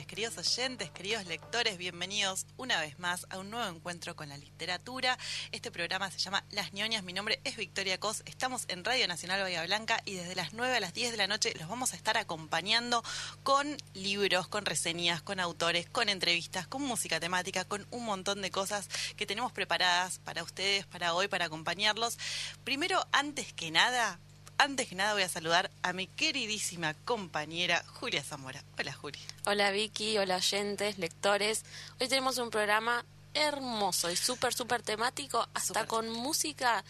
queridos oyentes, queridos lectores, bienvenidos una vez más a un nuevo encuentro con la literatura. Este programa se llama Las ñoñas, mi nombre es Victoria Cos, estamos en Radio Nacional Bahía Blanca y desde las 9 a las 10 de la noche los vamos a estar acompañando con libros, con reseñas, con autores, con entrevistas, con música temática, con un montón de cosas que tenemos preparadas para ustedes, para hoy, para acompañarlos. Primero, antes que nada, antes que nada voy a saludar a mi queridísima compañera Julia Zamora. Hola Julia. Hola Vicky, hola oyentes, lectores. Hoy tenemos un programa hermoso y súper, súper temático, hasta con música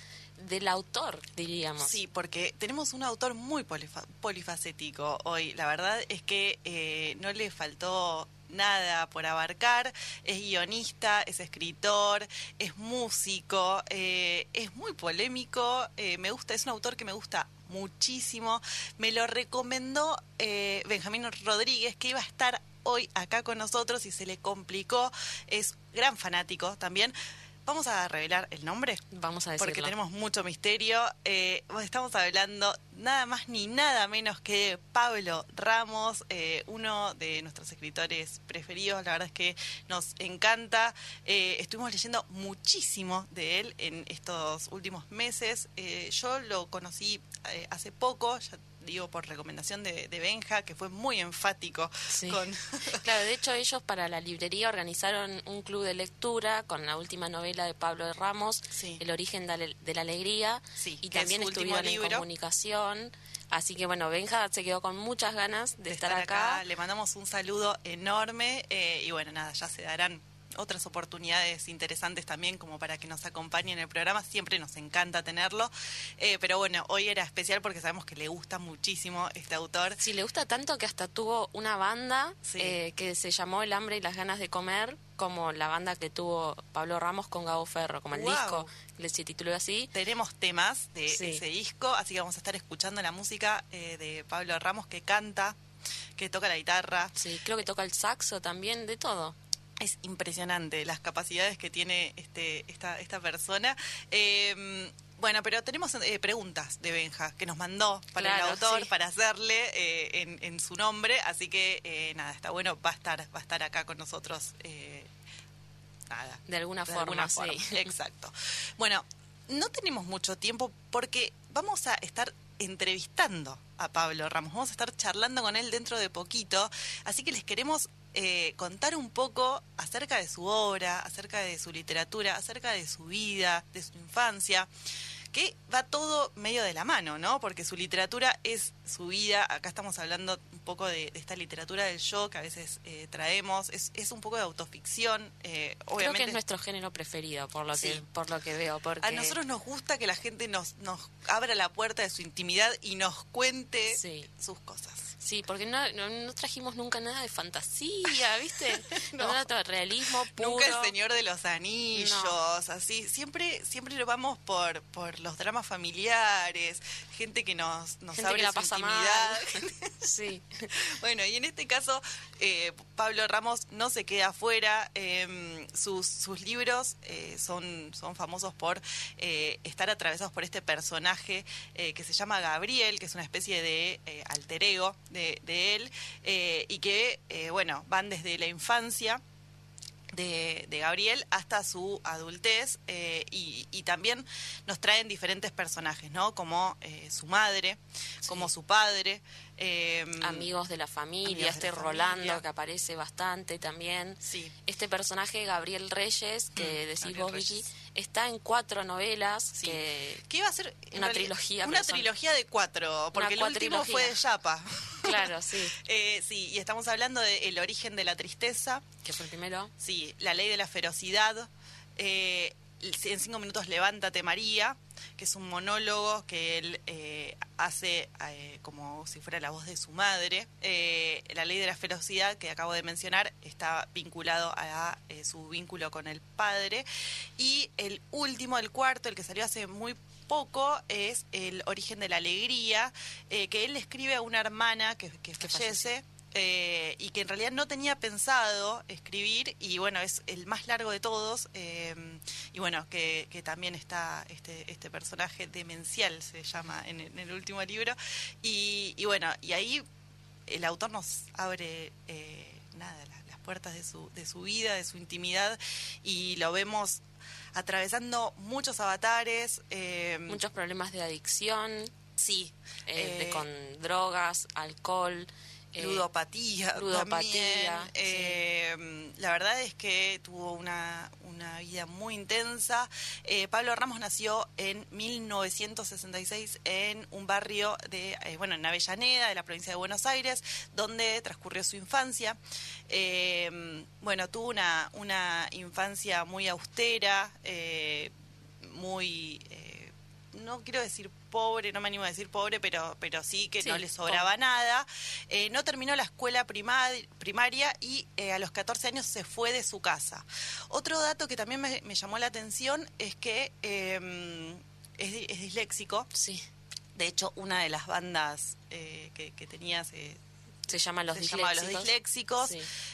del autor, diríamos. Sí, porque tenemos un autor muy polifacético hoy. La verdad es que eh, no le faltó nada por abarcar. Es guionista, es escritor, es músico, eh, es muy polémico. Eh, me gusta, es un autor que me gusta muchísimo. Me lo recomendó eh, Benjamín Rodríguez, que iba a estar hoy acá con nosotros y se le complicó. Es gran fanático también. Vamos a revelar el nombre. Vamos a decirlo. Porque tenemos mucho misterio. Eh, estamos hablando nada más ni nada menos que Pablo Ramos, eh, uno de nuestros escritores preferidos. La verdad es que nos encanta. Eh, estuvimos leyendo muchísimo de él en estos últimos meses. yo lo conocí hace poco, ya digo por recomendación de, Benja, que fue muy enfático. Con... claro, de hecho ellos para la librería organizaron un club de lectura con la última novela de Pablo de Ramos, El origen de la alegría, y también estuvieron en comunicación. Así que bueno, Benja se quedó con muchas ganas de, estar, acá. Le mandamos un saludo enorme eh, y bueno, nada, ya se darán otras oportunidades interesantes también como para que nos acompañen en el programa. Siempre nos encanta tenerlo. Eh, pero bueno, hoy era especial porque sabemos que le gusta muchísimo este autor. Sí, le gusta tanto que hasta tuvo una banda eh, que se llamó El hambre y las ganas de comer, como la banda que tuvo Pablo Ramos con Gabo Ferro, como el disco que se tituló así. Tenemos temas de ese disco, así que vamos a estar escuchando la música eh, de Pablo Ramos que canta, que toca la guitarra. Sí, creo que toca el saxo también, de todo es impresionante las capacidades que tiene este, esta, esta persona. Em, bueno, pero tenemos eh, preguntas de Benja que nos mandó para el autor, para hacerle eh, en, su nombre, así que eh, nada, está bueno, va a estar, va a estar acá con nosotros. nada. De alguna forma, sí. Exacto. Bueno, no tenemos mucho tiempo porque vamos a estar entrevistando a Pablo Ramos. Vamos a estar charlando con él dentro de poquito. Así que les queremos eh, contar un poco acerca de su obra, acerca de su literatura, acerca de su vida, de su infancia que va todo medio de la mano, ¿no? Porque su literatura es su vida. Acá estamos hablando un poco de, esta literatura del yo que a veces eh, traemos. Es, es, un poco de autoficción. Eh, obviamente. Creo que es nuestro género preferido, por lo, que, por lo que veo. Porque... A nosotros nos gusta que la gente nos, nos abra la puerta de su intimidad y nos cuente sus cosas. Sí, porque no, no, trajimos nunca nada de fantasía, ¿viste? no. Nada de realismo puro. Nunca el Señor de los Anillos, así. Siempre siempre lo vamos por, por los dramas familiares, gente que nos, nos abre la su intimidad. sí. bueno, y en este caso, eh, Pablo Ramos no se queda afuera. Em, sus, sus libros eh, son, son famosos por eh, estar atravesados por este personaje que se llama Gabriel, que es una especie de alter ego de, de él, y que, bueno, van desde la infancia de, Gabriel hasta su adultez eh, y, también nos traen diferentes personajes, ¿no? Como eh, su madre, como su padre. Em, amigos de la familia, este Rolando que aparece bastante también. Sí. Este personaje, Gabriel Reyes, que mm, decís vos, Vicky, está en cuatro novelas. Que, iba a ser una trilogía. Una trilogía de cuatro, porque el último fue de Yapa. Claro, sí. Eh, sí, y estamos hablando de El origen de la tristeza. Que fue el primero. Sí, La ley de la ferocidad. Eh, en cinco minutos Levántate María, que es un monólogo que él eh, hace eh, como si fuera la voz de su madre. Eh, la ley de la ferocidad que acabo de mencionar está vinculado a su vínculo con el padre. Y el último, el cuarto, el que salió hace muy poco, es El origen de la alegría, que él escribe a una hermana que, que fallece eh, y que en realidad no tenía pensado escribir y bueno, es el más largo de todos eh, y bueno, que, también está este, este personaje demencial, se llama en, el último libro y, bueno, y ahí el autor nos abre... Eh, nada, las, puertas de su, de su vida, de su intimidad, y lo vemos atravesando muchos avatares. Eh, muchos problemas de adicción. Sí. Con drogas, alcohol. Eh, ludopatía. Ludopatía. Eh, la verdad es que tuvo una, una vida muy intensa. Eh, Pablo Ramos nació en 1966 en un barrio de, bueno, en Avellaneda, de la provincia de Buenos Aires, donde transcurrió su infancia. bueno, tuvo una, una infancia muy austera, muy no quiero decir pobre, no me animo a decir pobre, pero, pero sí que no le sobraba nada. Eh, no terminó la escuela primaria y eh, a los 14 años se fue de su casa. Otro dato que también me, llamó la atención es que em, es, disléxico. Sí. De hecho, una de las bandas eh, que, que tenía se se llama Los Disléxicos.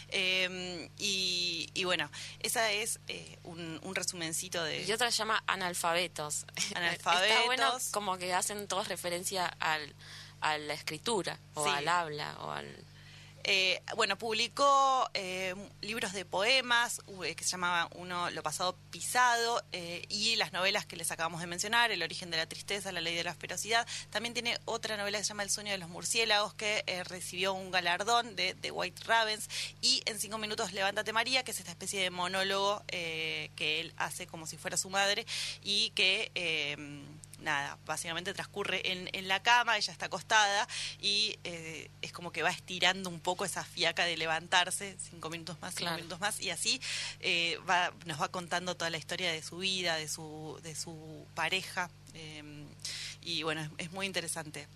Em, y, bueno, esa es eh, un, resumencito de... Y otra se llama Analfabetos. Analfabetos. Está bueno como que hacen todos referencia al, a la escritura, o al habla, o al eh, bueno, publicó eh, libros de poemas eh, que se llamaba uno Lo pasado pisado y las novelas que les acabamos de mencionar, El origen de la tristeza, La ley de la ferocidad. También tiene otra novela que se llama El sueño de los murciélagos que recibió un galardón de, de, White Ravens y en cinco minutos Levántate María, que es esta especie de monólogo que él hace como si fuera su madre y que nada, básicamente transcurre en, en la cama, ella está acostada y eh, es como que va estirando un poco esa fiaca de levantarse, cinco minutos más, cinco minutos más, y así eh, va, nos va contando toda la historia de su vida, de su, de su pareja, eh, y bueno, es, muy interesante.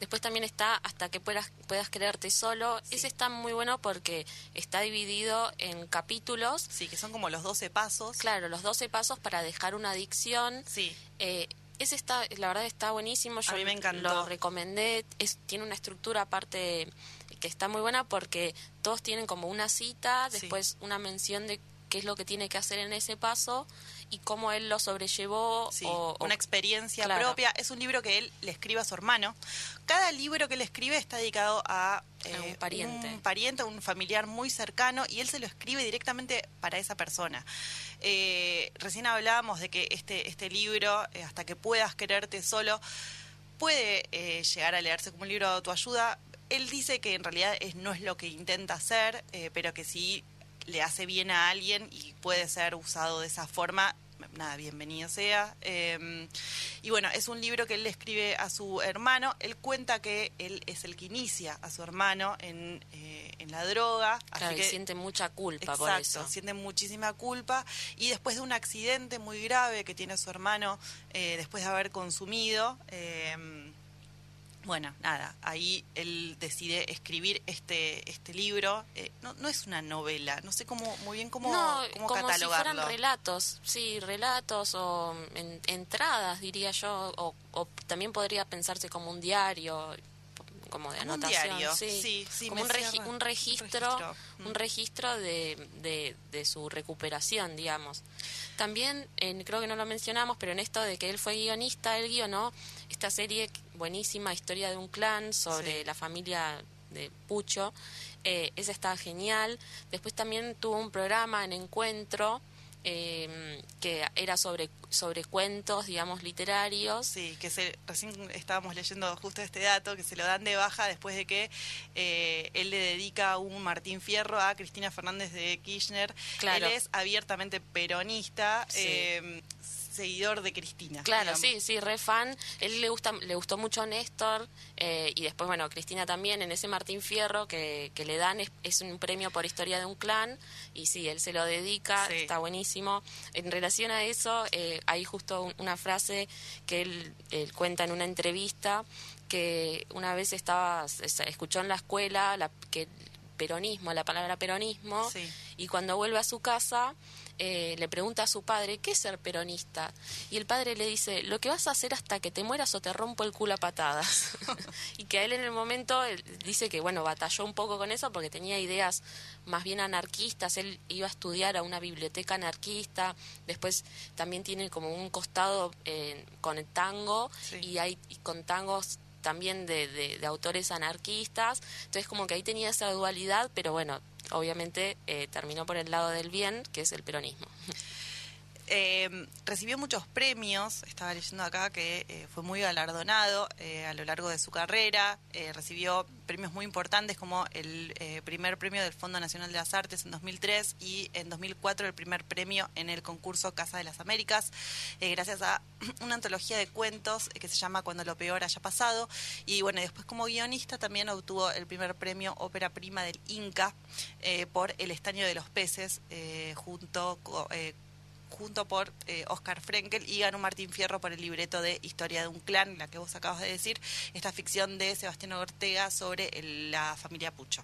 Después también está Hasta que puedas, puedas creerte solo. Ese está muy bueno porque está dividido en capítulos. Sí, que son como los 12 pasos. Claro, los 12 pasos para dejar una adicción. Sí. Ese está, la verdad está buenísimo. Yo a mí me encantó. Lo recomendé. Es, tiene una estructura aparte que está muy buena porque todos tienen como una cita, después una mención de qué es lo que tiene que hacer en ese paso y cómo él lo sobrellevó. o, una experiencia propia. Es un libro que él le escribe a su hermano. Cada libro que él escribe está dedicado a, un eh, pariente. Un pariente, un familiar muy cercano y él se lo escribe directamente para esa persona. Eh, recién hablábamos de que este, este libro, eh, Hasta que puedas quererte solo, puede llegar a leerse como un libro de autoayuda. Él dice que en realidad es, no es lo que intenta hacer, pero que sí le hace bien a alguien y puede ser usado de esa forma, nada, bienvenido sea. Em, y bueno, es un libro que él le escribe a su hermano. Él cuenta que él es el que inicia a su hermano en, eh, en la droga. Claro, que, siente mucha culpa por eso. siente muchísima culpa. Y después de un accidente muy grave que tiene su hermano eh, después de haber consumido, em, bueno, nada, ahí él decide escribir este este libro. Eh, no, no es una novela, no sé cómo muy bien cómo, no, como si fueran relatos, sí, relatos o entradas, diría yo, o, o también podría pensarse como un diario como de anotación, sí, como un, un, registro, un registro, de, de, su recuperación, digamos. También, creo que no lo mencionamos, pero en esto de que él fue guionista, él guionó esta serie buenísima, Historia de un clan, sobre la familia de Pucho. Eh, esa está genial. Después también tuvo un programa en Encuentro, eh, que era sobre, sobre cuentos, digamos, literarios. Sí, que se, recién estábamos leyendo justo este dato, que se lo dan de baja después de que eh, él le dedica un Martín Fierro a Cristina Fernández de Kirchner. Claro. Él es abiertamente peronista. Eh, seguidor de Cristina. Claro, sí, sí, re fan. Él le gusta, le gustó mucho Néstor eh, y después, bueno, Cristina también en ese Martín Fierro que, que le dan es, un premio por historia de un clan y sí, él se lo dedica, está buenísimo. En relación a eso, eh, hay justo una frase que él, cuenta en una entrevista que una vez estaba, escuchó en la escuela la, que peronismo, la palabra peronismo, y cuando vuelve a su casa eh, le pregunta a su padre, ¿qué es ser peronista? Y el padre le dice, lo que vas a hacer hasta que te mueras o te rompo el culo a patadas. y que a él en el momento dice que, bueno, batalló un poco con eso porque tenía ideas más bien anarquistas, él iba a estudiar a una biblioteca anarquista, después también tiene como un costado eh, con el tango y hay y con tangos también de, de, autores anarquistas, entonces como que ahí tenía esa dualidad, pero bueno, obviamente eh, terminó por el lado del bien, que es el peronismo. Eh, recibió muchos premios, estaba leyendo acá que eh, fue muy galardonado eh, a lo largo de su carrera, recibió premios muy importantes como el primer premio del Fondo Nacional de las Artes en 2003 y en 2004 el primer premio en el concurso Casa de las Américas, gracias a una antología de cuentos que se llama Cuando lo peor haya pasado. Y bueno, después como guionista también obtuvo el primer premio Ópera Prima del Inca por El Estaño de los Peces junto con junto por eh, Oscar Frenkel y ganó Martín Fierro por el libreto de Historia de un clan, la que vos acabas de decir, esta ficción de Sebastián Ortega sobre la familia Pucho.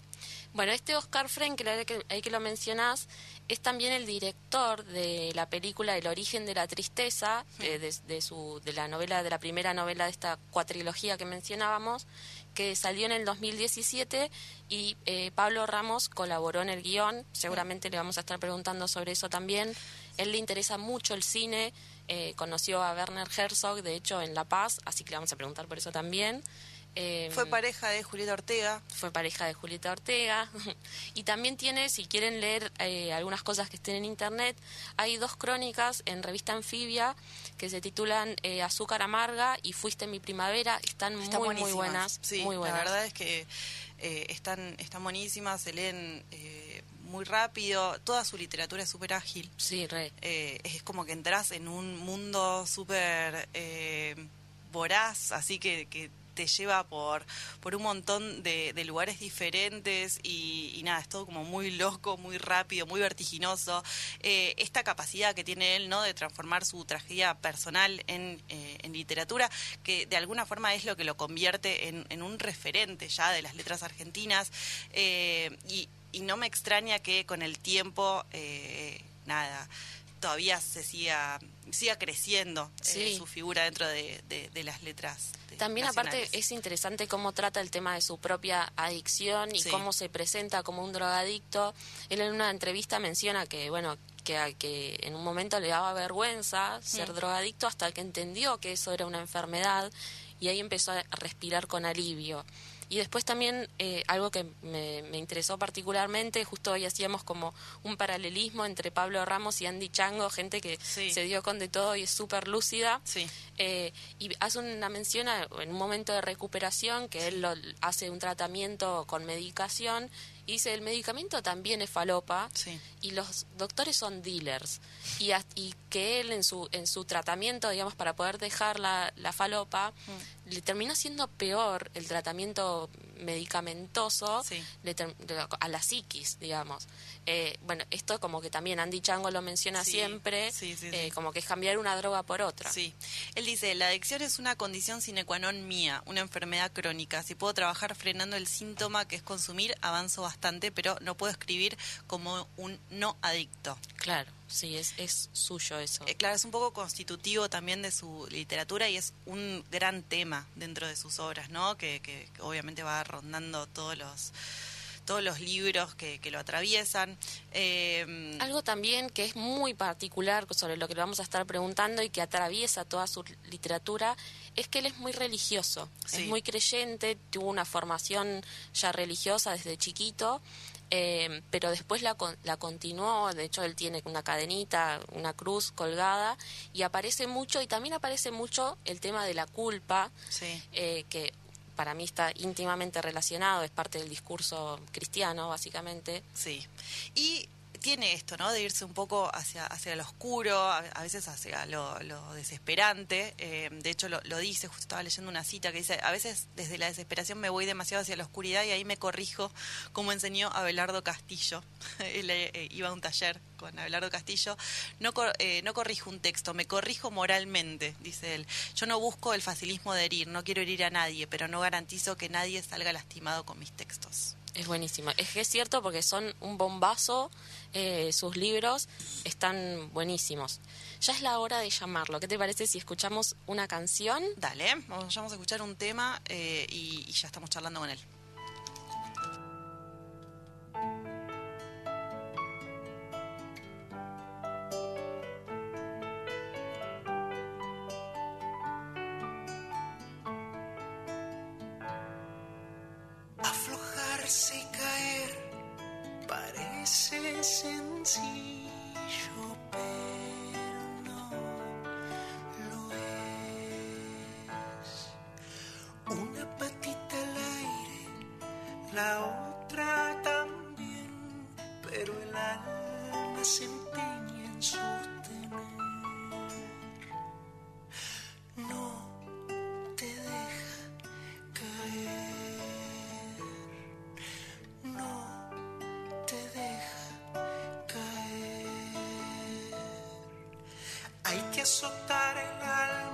Bueno, este Oscar Frenkel, ahí que, que lo mencionás, es también el director de la película El origen de la tristeza, eh, de, su, de la novela, de la primera novela de esta cuatrilogía que mencionábamos, que salió en el 2017 y eh, Pablo Ramos colaboró en el guion, seguramente le vamos a estar preguntando sobre eso también. Él le interesa mucho el cine, eh, conoció a Werner Herzog, de hecho, en La Paz, así que le vamos a preguntar por eso también. Em, fue pareja de Julieta Ortega. Fue pareja de Julieta Ortega. y también tiene, si quieren leer eh, algunas cosas que estén en internet, hay dos crónicas en revista Anfibia que se titulan eh, Azúcar Amarga y Fuiste mi primavera. Están, muy, muy buenas. Sí, muy buenas. la verdad es que están, están buenísimas, se leen muy rápido, toda su literatura es súper ágil. Sí, re. Eh, es como que entras en un mundo súper eh, voraz, así que, que te lleva por, por un montón de, lugares diferentes y, nada, es todo como muy loco, muy rápido, muy vertiginoso. Eh, esta capacidad que tiene él, ¿no? De transformar su tragedia personal en, en literatura, que de alguna forma es lo que lo convierte en, en un referente ya de las letras argentinas. y, y no me extraña que con el tiempo, eh, nada, todavía se siga, siga creciendo eh, su figura dentro de, las letras. También aparte es interesante cómo trata el tema de su propia adicción y cómo se presenta como un drogadicto. Él en una entrevista menciona que, bueno, que, que en un momento le daba vergüenza ser mm. drogadicto hasta que entendió que eso era una enfermedad y ahí empezó a respirar con alivio. Y después también eh, algo que me, interesó particularmente, justo hoy hacíamos como un paralelismo entre Pablo Ramos y Andy Chango, gente que se dio con de todo y es súper lúcida. Eh, y hace una mención en un momento de recuperación que él lo, hace un tratamiento con medicación y dice, el medicamento también es falopa y los doctores son dealers. Y, y que él en su, en su tratamiento, digamos, para poder dejar la, la falopa, mm. Le terminó siendo peor el tratamiento medicamentoso a la psiquis, digamos. Eh, bueno, esto como que también Andy Chango lo menciona siempre, eh, como que es cambiar una droga por otra. Sí, él dice, la adicción es una condición sine qua non mía, una enfermedad crónica. Si puedo trabajar frenando el síntoma que es consumir, avanzo bastante, pero no puedo escribir como un no adicto. Claro. Sí, es, es suyo eso. Eh, claro, es un poco constitutivo también de su literatura y es un gran tema dentro de sus obras, ¿no? Que, que, obviamente va rondando todos los todos los libros que, que lo atraviesan. Eh, Algo también que es muy particular sobre lo que le vamos a estar preguntando y que atraviesa toda su literatura es que él es muy religioso, es muy creyente, tuvo una formación ya religiosa desde chiquito eh, pero después la, la continuó, de hecho él tiene una cadenita, una cruz colgada, y aparece mucho, y también aparece mucho el tema de la culpa, eh, que para mí está íntimamente relacionado, es parte del discurso cristiano, básicamente. Sí. Y tiene esto, ¿no? De irse un poco hacia, hacia lo oscuro, a, veces hacia lo, desesperante. Eh, de hecho, lo, dice, justo estaba leyendo una cita que dice, a veces desde la desesperación me voy demasiado hacia la oscuridad y ahí me corrijo, como enseñó Abelardo Castillo. Él eh, iba a un taller con Abelardo Castillo. No, eh, no corrijo un texto, me corrijo moralmente, dice él. Yo no busco el facilismo de herir, no quiero herir a nadie, pero no garantizo que nadie salga lastimado con mis textos. Es buenísima. Es que es cierto porque son un bombazo, eh, sus libros están buenísimos. Ya es la hora de llamarlo. ¿Qué te parece si escuchamos una canción? Dale, vamos, a escuchar un tema eh, y ya estamos charlando con él. Y caer, Parece sencillo, pero que azotar el alma,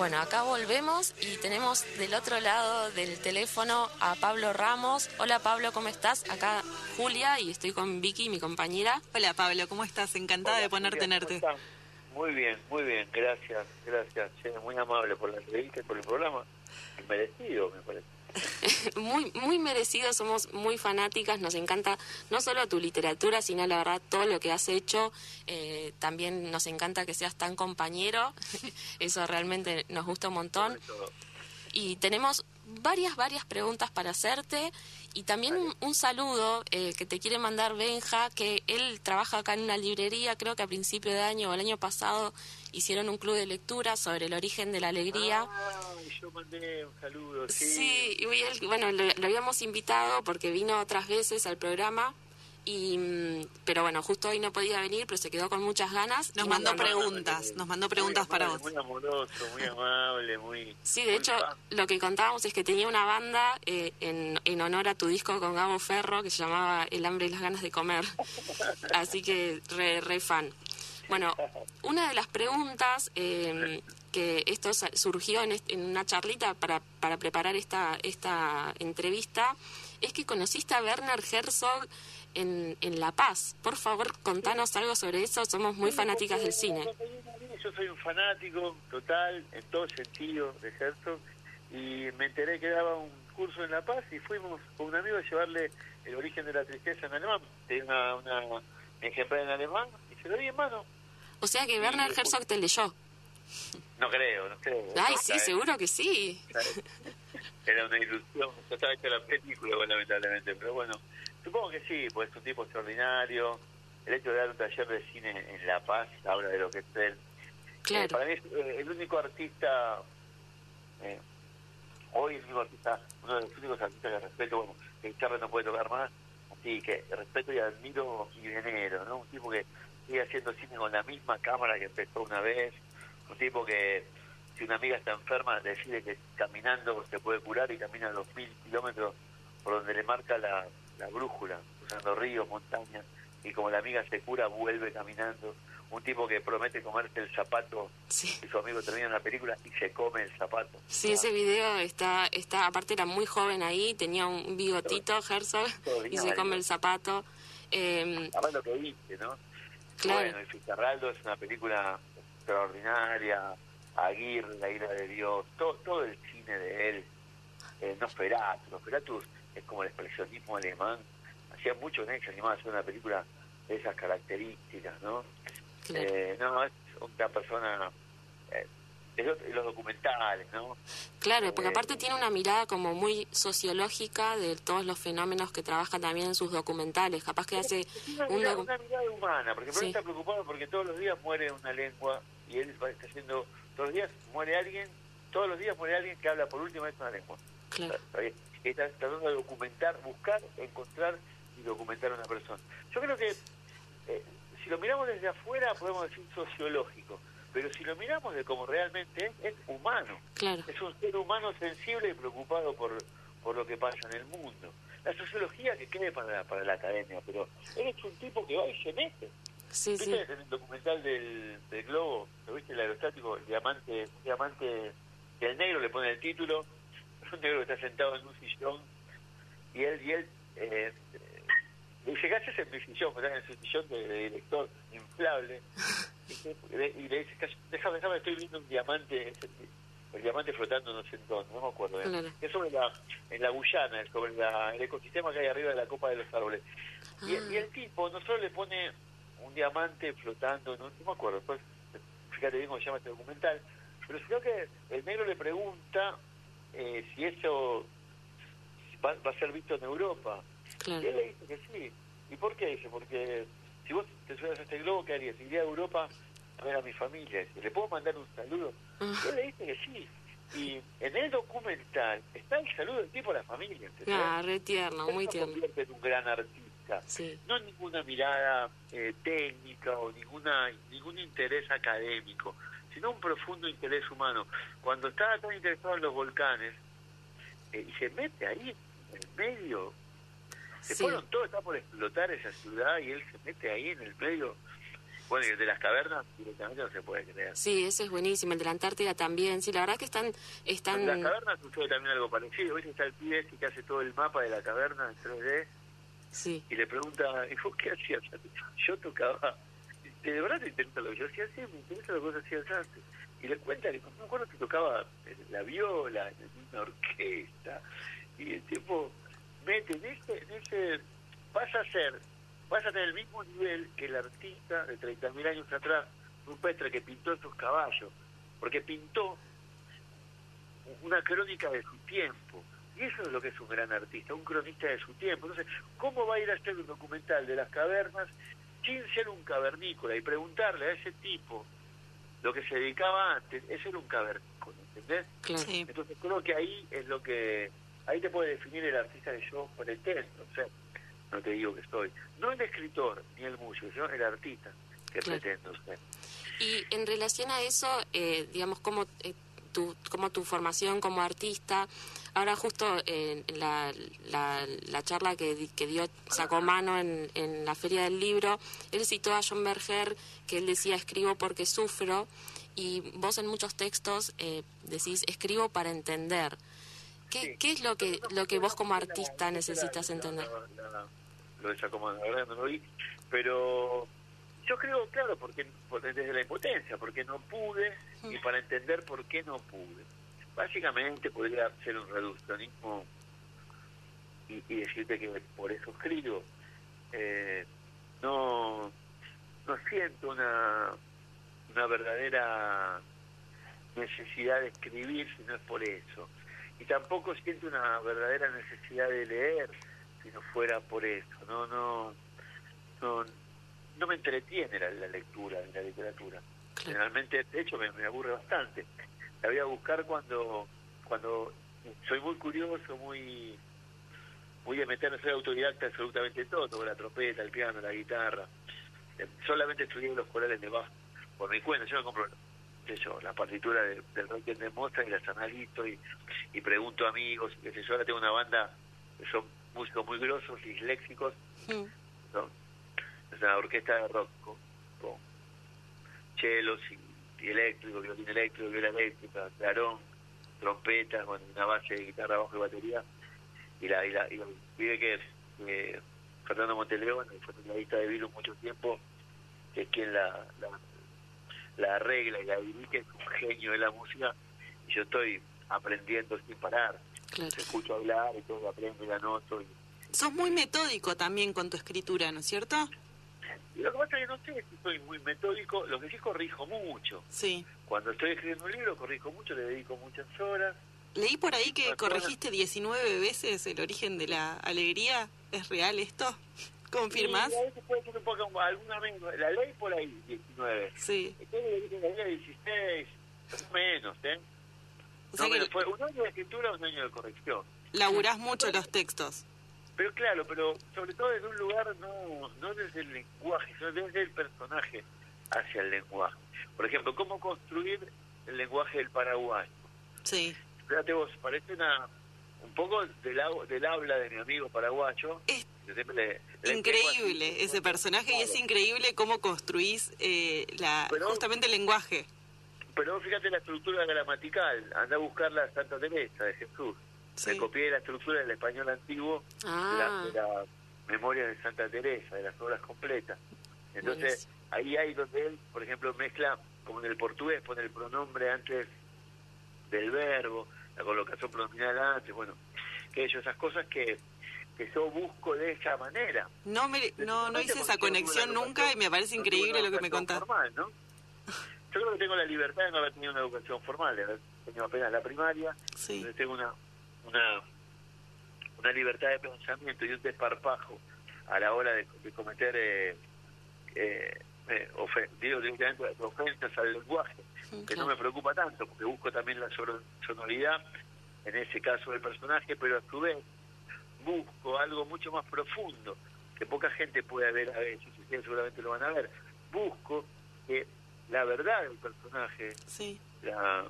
Bueno, acá volvemos y tenemos del otro lado del teléfono a Pablo Ramos. Hola Pablo, ¿cómo estás? Acá Julia y estoy con Vicky, mi compañera. Hola Pablo, ¿cómo estás? Encantada Hola, de poder tenerte. ¿cómo están? Muy bien, muy bien, gracias, gracias. Muy amable por la entrevista y por el programa. Merecido, me parece. muy, muy merecido, somos muy fanáticas, nos encanta no solo tu literatura, sino la verdad todo lo que has hecho. Eh, también nos encanta que seas tan compañero, eso realmente nos gusta un montón. Y tenemos varias, varias preguntas para hacerte y también un, un saludo eh, que te quiere mandar Benja, que él trabaja acá en una librería, creo que a principio de año o el año pasado hicieron un club de lectura sobre el origen de la alegría. Ah, yo mandé un saludo, sí. Sí, y él, bueno, lo, lo habíamos invitado porque vino otras veces al programa. Y, mm, pero bueno, justo hoy no podía venir, pero se quedó con muchas ganas. Nos mandó preguntas, nos mandó preguntas muy para vos. Muy amoroso, muy amable, muy... Sí, de muy hecho, fan. lo que contábamos es que tenía una banda eh, en, en honor a tu disco con Gabo Ferro que se llamaba El hambre y las ganas de comer. Así que re, re fan. Bueno, una de las preguntas eh, que esto surgió en una charlita para, para preparar esta, esta entrevista es que conociste a Werner Herzog en, en La Paz. Por favor, contanos algo sobre eso. Somos muy fanáticas del cine. Yo soy un fanático total, en todo sentido, de Herzog, y me enteré que daba un curso en La Paz y fuimos con un amigo a llevarle el origen de la tristeza en alemán. Tenía una, una ejemplar en alemán y se lo di en mano. O sea que Werner Herzog te leyó. No creo, no creo. Ay, sí, seguro que sí. Era una ilusión, ya estaba hecha la película, bueno, lamentablemente, pero bueno, supongo que sí, pues es un tipo extraordinario. El hecho de dar un taller de cine en La Paz habla de lo que es él. Eh, Claro. para mí es eh, el único artista, eh, hoy el único artista, uno de los únicos artistas que respeto, bueno, que el Charlie no puede tocar más, así que respeto y admiro y venero, ¿no? Un tipo que sigue haciendo cine con la misma cámara que empezó una vez, un tipo que si una amiga está enferma decide que caminando se puede curar y camina los mil kilómetros por donde le marca la, la brújula, usando ríos, montañas, y como la amiga se cura vuelve caminando. Un tipo que promete comerse el zapato y su amigo termina la película y se come el zapato. Sí, ese video está, está, aparte era muy joven ahí, tenía un bigotito, Herzog, y se come el zapato. Eh, Además lo que viste, ¿no? Claro. Bueno, y Fitzgeraldo es una película extraordinaria, Aguirre, La ira de Dios, todo, todo el cine de él, eh, Nosferatu, Nosferatu es como el expresionismo alemán, hacía mucho en se animaba a hacer una película de esas características, ¿no? Eh, no, es una persona... Eh, los documentales, ¿no? Claro, porque aparte tiene una mirada como muy sociológica de todos los fenómenos que trabaja también en sus documentales. Capaz que hace una, mirada, una mirada humana, porque sí. está preocupado porque todos los días muere una lengua y él está haciendo todos los días muere alguien, todos los días muere alguien que habla por última vez una lengua. Claro. Está tratando de documentar, buscar, encontrar y documentar a una persona. Yo creo que eh, si lo miramos desde afuera podemos decir sociológico, pero si lo miramos de como realmente es, es humano. Claro. Es un ser humano sensible y preocupado por, por lo que pasa en el mundo. La sociología que quede para, para la academia, pero él es un tipo que va y se mete. Sí, ¿Viste sí. en el documental del, del globo? ¿Lo viste el aerostático? El diamante, un diamante que el negro le pone el título. Es un negro que está sentado en un sillón y él, y él eh, le dice, ¿qué haces en mi sillón? Está en su sillón de, de director inflable. Y, le, y dice, déjame, déjame, estoy viendo un diamante, el diamante flotando no sé en dónde, no me acuerdo. Claro. Es sobre la, en la Guyana, sobre la, el ecosistema que hay arriba de la copa de los árboles. Y, Ah. y el tipo no solo le pone un diamante flotando, no, no me acuerdo, después, fíjate bien cómo se llama este documental, pero sino que el negro le pregunta eh, si eso va, va a ser visto en Europa. Claro. Y él le dice que sí. ¿Y por qué? Dice, porque si vos te subieras a este globo, ¿qué harías? Iría a Europa a ver a mi familia. ¿Le puedo mandar un saludo? Ah. Y él le dice que sí. Y en el documental está el saludo del tipo a la familia. ¿entendés? Ah, re tierno, muy se tierno. convierte en un gran artista. Sí. No ninguna mirada eh, técnica o ninguna ningún interés académico, sino un profundo interés humano. Cuando estaba tan interesado en los volcanes eh, y se mete ahí en el medio, se Sí. fueron todos, está por explotar esa ciudad y él se mete ahí en el medio. Bueno, y el de las cavernas directamente no se puede creer. Sí, ese es buenísimo. El de la Antártida también. Sí, la verdad que están... están... En las cavernas sucede también algo parecido. ¿Viste? Está el pibe ese que hace todo el mapa de la caverna en 3D Sí. y le pregunta, ¿y vos qué hacías antes? Yo tocaba, ¿de verdad te interesa lo que yo hacía? Sí, me interesa lo que vos hacías antes. Y le cuenta que no me acuerdo que tocaba la viola en una orquesta. Y el tipo mete en ese, en ese vas a ser, vas a tener el mismo nivel que el artista de 30.000 años atrás, rupestre, que pintó esos caballos. Porque pintó una crónica de su tiempo. Y eso es lo que es un gran artista, un cronista de su tiempo. Entonces, ¿cómo va a ir a hacer un documental de las cavernas sin ser un cavernícola y preguntarle a ese tipo lo que se dedicaba antes? Ese era un cavernícola, ¿entendés? Claro. Sí. Entonces, creo que ahí es lo que. Ahí te puede definir el artista que yo pretendo. O sea, no te digo que soy. No el escritor ni el músico, sino el artista que Claro. pretendo ser. Y en relación a eso, eh, digamos, como, eh, tu, como tu formación como artista, ahora justo eh, la, la, la charla que, que dio, sacó mano en, en la Feria del Libro, él citó a John Berger, que él decía, escribo porque sufro, y vos en muchos textos eh, decís, escribo para entender. ¿Qué, Sí. ¿Qué es lo que, lo que vos como artista necesitas entender? la- la- Lo de Giacomo, la verdad no lo vi, pero yo creo, claro, porque por- desde la impotencia, porque no pude y para entender por qué no pude. Básicamente podría ser un reduccionismo y, y decirte que por eso escribo. Eh, no, no siento una, una verdadera necesidad de escribir si no es por eso. Y tampoco siento una verdadera necesidad de leer si no fuera por eso. No, no, no, no me entretiene la, la lectura la literatura. Generalmente, de hecho, me, me aburre bastante. La voy a buscar cuando, cuando soy muy curioso, muy muy de meterme, soy autodidacta absolutamente todo, la trompeta, el piano, la guitarra. Eh, solamente estudié los corales de Bach por mi cuenta, yo no compro qué sé yo, la partitura de- del Requiem de Mozart y las analizo y, y pregunto a amigos, qué sé yo, ahora tengo una banda que son músicos muy grosos, disléxicos, Mm. ¿no? una orquesta de rock con, con chelos y, y eléctrico, violín eléctrico, viola eléctrica, clarón, trompetas, con una base de guitarra, bajo y batería. Y la, y la, y vive que eh, Fernando Monteleón, fue tecladista de Virus mucho tiempo, que es quien la, la, la arregla y la dirige, es un genio de la música, y yo estoy aprendiendo sin parar. Claro. Te escucho hablar y todo, aprendo y la noto. Y, Sos muy metódico también con tu escritura, ¿no es cierto? y lo que pasa es que no sé si soy muy metódico, lo que sí corrijo mucho. Sí. Cuando estoy escribiendo un libro corrijo mucho, le dedico muchas horas. Leí por ahí que corregiste 19 veces el origen de la alegría. ¿Es real esto? Puede ser un poco, alguna vez, la ley por ahí, 19. Sí. Dije la ley 16, menos, ¿eh? O sea no, que fue un año de escritura, un año de corrección. laburás mucho los textos. Pero claro, pero sobre todo desde un lugar no, no desde el lenguaje, sino desde el personaje hacia el lenguaje. Por ejemplo, ¿cómo construir el lenguaje del paraguayo? Sí. Fíjate vos, parece una un poco del, del habla de mi amigo paraguayo. Es le- le increíble así, ese personaje y es increíble cómo construís eh, la, Pero- justamente el lenguaje. Pero fíjate la estructura gramatical, anda a buscarla a Santa Teresa de Jesús. Sí. Me copié la estructura del español antiguo Ah, de, la, de la memoria de Santa Teresa, de las obras completas. Entonces, ahí hay donde él, por ejemplo, mezcla, como en el portugués, pone el pronombre antes del verbo, la colocación pronominal antes, bueno, que yo esas cosas que, que yo busco de esa manera. No, me, no, no hice esa conexión nunca y me parece increíble lo que me contás. Formal, ¿no? Yo creo que tengo la libertad de no haber tenido una educación formal, de haber tenido apenas la primaria, Sí. entonces tengo una, una, una libertad de pensamiento y un desparpajo a la hora de, de cometer eh, eh, eh, ofe- digo, directamente ofensas al lenguaje, que no me preocupa tanto, porque busco también la sonoridad, en ese caso del personaje, pero a su vez busco algo mucho más profundo, que poca gente puede ver a veces, y ustedes seguramente lo van a ver. Busco que la verdad del personaje, Sí. la,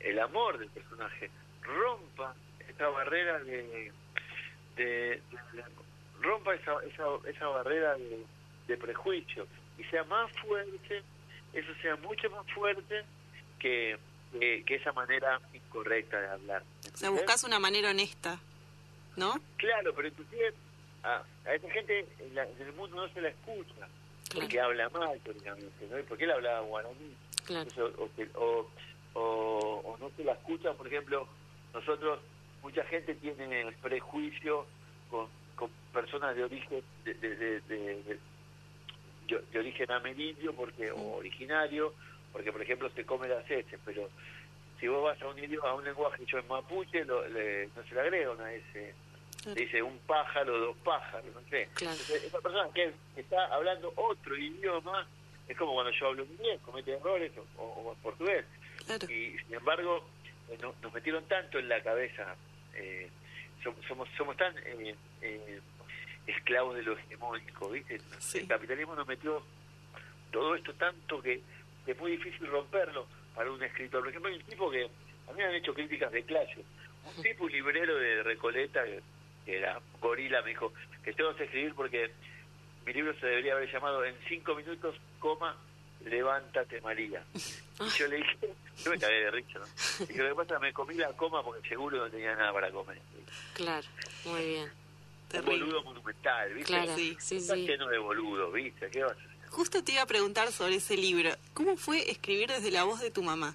el amor del personaje, rompa esa barrera de, de, de- rompa esa, esa, esa barrera de, de prejuicio y sea más fuerte, eso sea mucho más fuerte que, que, que esa manera incorrecta de hablar. O una manera honesta, ¿no? Claro, pero inclusive a, a esa gente en, la- en el mundo no se la escucha, porque Claro. habla mal, teóricamente, ¿no? ¿Y por qué él hablaba guaraní? claro. O, o, o- o no se la escucha, por ejemplo, nosotros, mucha gente tiene prejuicio con, con personas de origen de, de, de, de- de- origen amerindio porque o originario, porque por ejemplo se come las heces, pero si vos vas a un idioma, a un lenguaje hecho en mapuche, lo- le- no se le agrega una S, Claro. dice un pájaro, dos pájaros, no sé. Claro. Entonces, esa persona que está hablando otro idioma, es como cuando yo hablo inglés, comete errores, o, o- portugués. Claro. Y sin embargo, eh, no- nos metieron tanto en la cabeza, eh, som- somos, somos tan eh, eh, esclavos de lo hegemónico, ¿viste? Sí. El capitalismo nos metió todo esto tanto que, es muy difícil romperlo para un escritor. Por ejemplo, hay un tipo que a mí me han hecho críticas de clase, un tipo, un librero de Recoleta, que, era gorila, me dijo que tengo que escribir porque mi libro se debería haber llamado En cinco minutos, coma, levántate María. Y yo le dije, yo me cagué de risa, ¿no? Y lo que pasa me comí la coma porque seguro no tenía nada para comer. Claro, muy bien. Un Terrible. boludo monumental, ¿viste? Claro, Sí. sí, Está sí. lleno de boludos, ¿viste? ¿Qué vas a hacer? Justo te iba a preguntar sobre ese libro. ¿Cómo fue escribir desde la voz de tu mamá?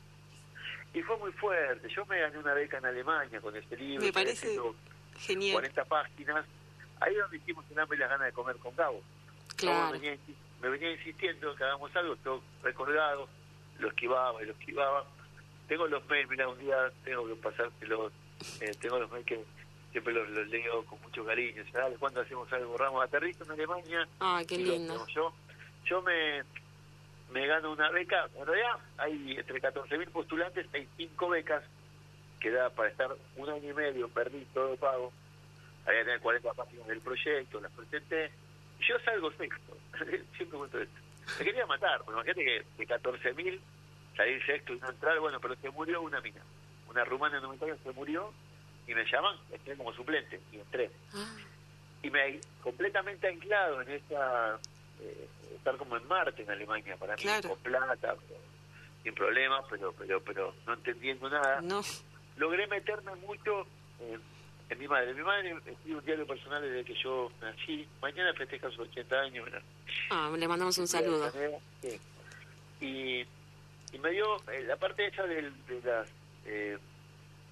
Y fue muy fuerte. Yo me gané una beca en Alemania con este libro. Me parece Genial. 40 páginas. Ahí es donde hicimos el hambre y las ganas de comer con Gabo. Claro. venía me venía insistiendo que hagamos algo, todo recolgado, lo esquivaba y lo esquivaba. Tengo los mails, mira, un día tengo que pasártelos, eh, tengo los mails que siempre los, los leo con mucho cariño. O sea, dale, ¿cuándo hacemos algo? Ramos, aterrizo en Alemania. Ay, qué lindo. Yo, yo me, me gano una beca. En realidad, hay entre 14.000 postulantes, hay 5 becas que da para estar un año y medio en Berlín, todo pago. Había que tener 40 páginas del proyecto, las presenté. Yo salgo sexto. Siempre cuento esto. Me quería matar, porque imagínate que de 14.000 salir sexto y no entrar, bueno, pero se murió una mina. Una rumana de 90 años se murió y me llaman, entré como suplente y entré Ah, y me completamente aislado en esa eh, estar como en Marte en Alemania para mí, con plata, sin problemas, pero, pero, pero no entendiendo nada. No. Logré meterme mucho en mi madre. Mi madre escribe un diario personal desde que yo nací. Mañana festeja sus 80 años. Ah, le mandamos un saludo. Y, y me dio eh, la parte esa del, de las, eh,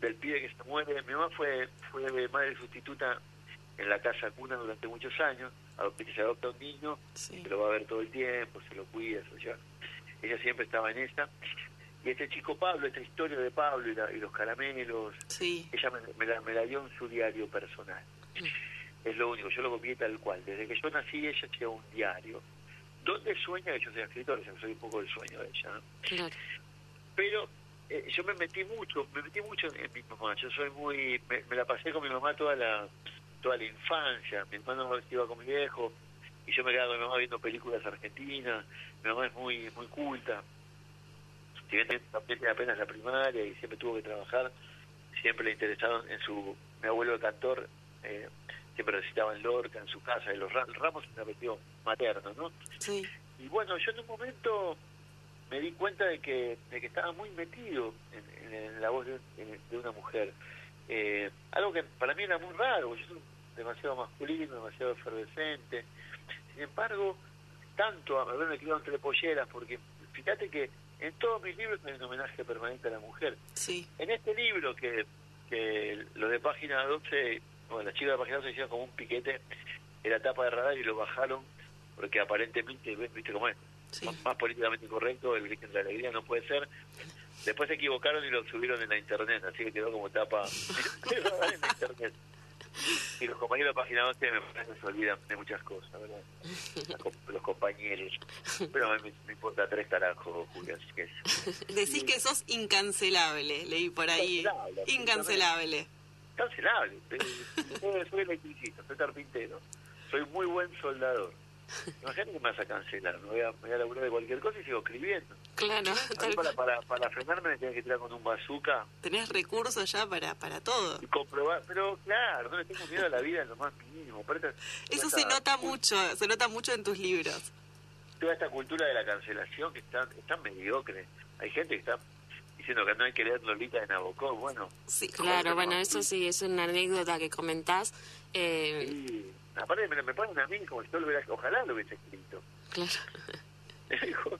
del pibe que se muere. Mi mamá fue, fue madre sustituta en la casa cuna durante muchos años. Se adopta un niño, se lo va a ver todo el tiempo, se lo cuida, eso Ella siempre estaba en esa. Y este chico Pablo, esta historia de Pablo y, los caramelos, ella me, la, me, la, dio en su diario personal. Mm. Es lo único, yo lo copié tal cual. Desde que yo nací, ella hacía un diario. ¿Dónde sueña que yo sea escritor? Yo soy un poco el sueño de ella. Pero eh, yo me metí mucho, me metí mucho en, mi mamá. Yo soy muy, me, la pasé con mi mamá toda la toda la infancia. Mi hermano iba con mi viejo y yo me quedaba con mi mamá viendo películas argentinas. Mi mamá es muy muy culta si bien también apenas la primaria y siempre tuvo que trabajar, siempre le interesaron en su... Mi abuelo de cantor eh, siempre recitaba en Lorca, en su casa, y los Ramos se apellido materno, ¿no? Sí. Y bueno, yo en un momento me di cuenta de que, de que estaba muy metido en, la voz de, una mujer. Eh, algo que para mí era muy raro, yo soy demasiado masculino, demasiado efervescente. Sin embargo, tanto a haberme criado entre polleras, porque fíjate que en todos mis libros hay un homenaje permanente a la mujer. Sí. En este libro que, que los de página 12, bueno, las chicas de página 12 hicieron como un piquete en la tapa de radar y lo bajaron porque aparentemente, viste cómo es, más, políticamente correcto, el Virgen de la Alegría no puede ser. Después se equivocaron y lo subieron en la internet, así que quedó como tapa en la internet. Y los compañeros de página 11 me parece que se olvidan de muchas cosas, ¿verdad? Los compañeros. Pero a mí me, importa tres carajos, Julio, así que... Decís que sos incancelable, leí por ahí. Incancelable. Cancelable. Soy electricista, soy carpintero. Soy muy buen soldador. Imagínate que me vas a cancelar, me voy a, me voy a laburar de cualquier cosa y sigo escribiendo. Claro. Para, para, para, frenarme me tenés que tirar con un bazooka. Tenés recursos ya para, para todo. Y comprobar, pero claro, no le tengo miedo a la vida en lo más mínimo. Eso se nota mucho, se nota mucho en tus libros. Toda esta cultura de la cancelación que está, está mediocre. Hay gente que está diciendo que no hay que leer Lolita de Nabokov, bueno. Sí, claro, bueno, eso sí, es una anécdota que comentás. Eh... Sí Aparte me, me ponen a mí como si yo lo hubiera, ojalá lo hubiese escrito. Claro.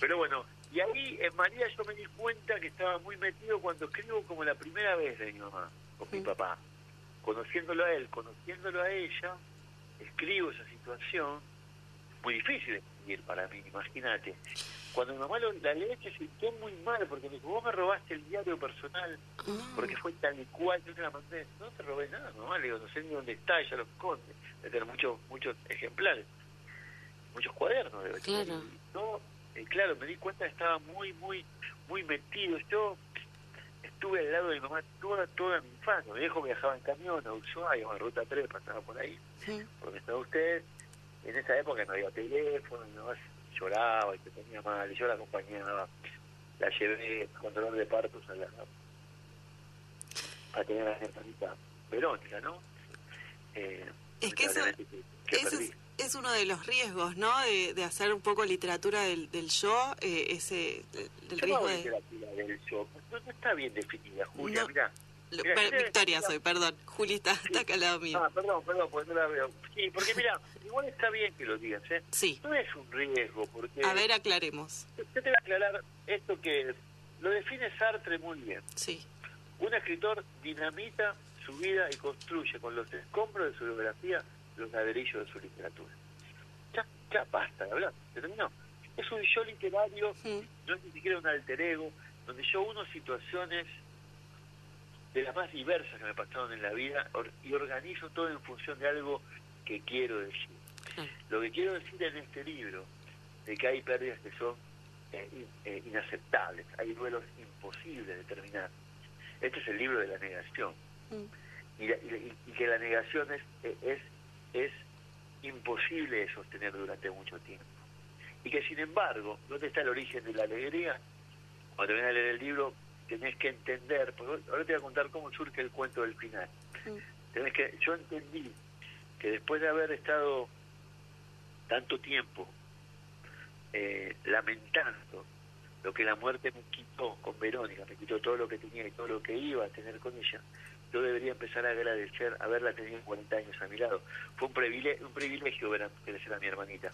Pero bueno, y ahí en María yo me di cuenta que estaba muy metido cuando escribo como la primera vez de mi mamá, con mi papá. Conociéndolo a él, conociéndolo a ella, escribo esa situación, muy difícil de escribir para mí, imagínate. Cuando mi mamá lo, la lee se sintió muy mal porque me dijo, vos me robaste el diario personal ah. porque fue tal y cual, yo te la mandé. No te robé nada, mamá, le digo, no sé ni dónde está, ella lo esconde. De tener muchos muchos ejemplares, muchos cuadernos. De claro. No, eh, claro, me di cuenta que estaba muy, muy, muy metido. Yo estuve al lado de mi mamá toda, toda mi infancia. Mi viejo viajaba en camión a Ushuaia, en Ruta 3, pasaba por ahí, sí. por donde estaba usted. En esa época no había teléfono, no lloraba y se tenía mal, y yo la acompañaba, la llevé con dolor de partos a la a tener la hermanita Verónica, ¿no? Eh, es que eso, es, es, uno de los riesgos, ¿no? De, de hacer un poco literatura del, del yo, eh, ese, del riesgo de... literatura del yo, no, está bien definida, Julia, mira Victoria soy, perdón. Juli está, acá al lado mío. Ah, perdón, perdón, porque no la veo. Sí, porque mira, igual está bien que lo digas, ¿eh? Sí. No es un riesgo, porque... A ver, aclaremos. Yo te voy a aclarar esto que lo define Sartre muy bien. Sí. Un escritor dinamita su vida y construye con los escombros de su biografía los ladrillos de su literatura. Ya, ya basta de hablar, se terminó. Es un yo literario, mm. no es ni siquiera un alter ego, donde yo uno situaciones de las más diversas que me pasaron en la vida y organizo todo en función de algo que quiero decir. Lo que quiero decir en este libro, de que hay pérdidas que son eh, eh, inaceptables, hay duelos imposibles de terminar. Este es el libro de la negación. Mm. Y, que la negación es, eh, es, es imposible de sostener durante mucho tiempo. Y que sin embargo, ¿dónde está el origen de la alegría? Cuando terminas a leer el libro, tenés que entender, porque ahora te voy a contar cómo surge el cuento del final. Tenés que, yo entendí que después de haber estado tanto tiempo eh, lamentando lo que la muerte me quitó con Verónica, me quitó todo lo que tenía y todo lo que iba a tener con ella, yo debería empezar a agradecer haberla tenido 40 años a mi lado. Fue un privilegio, un privilegio ver a crecer a mi hermanita,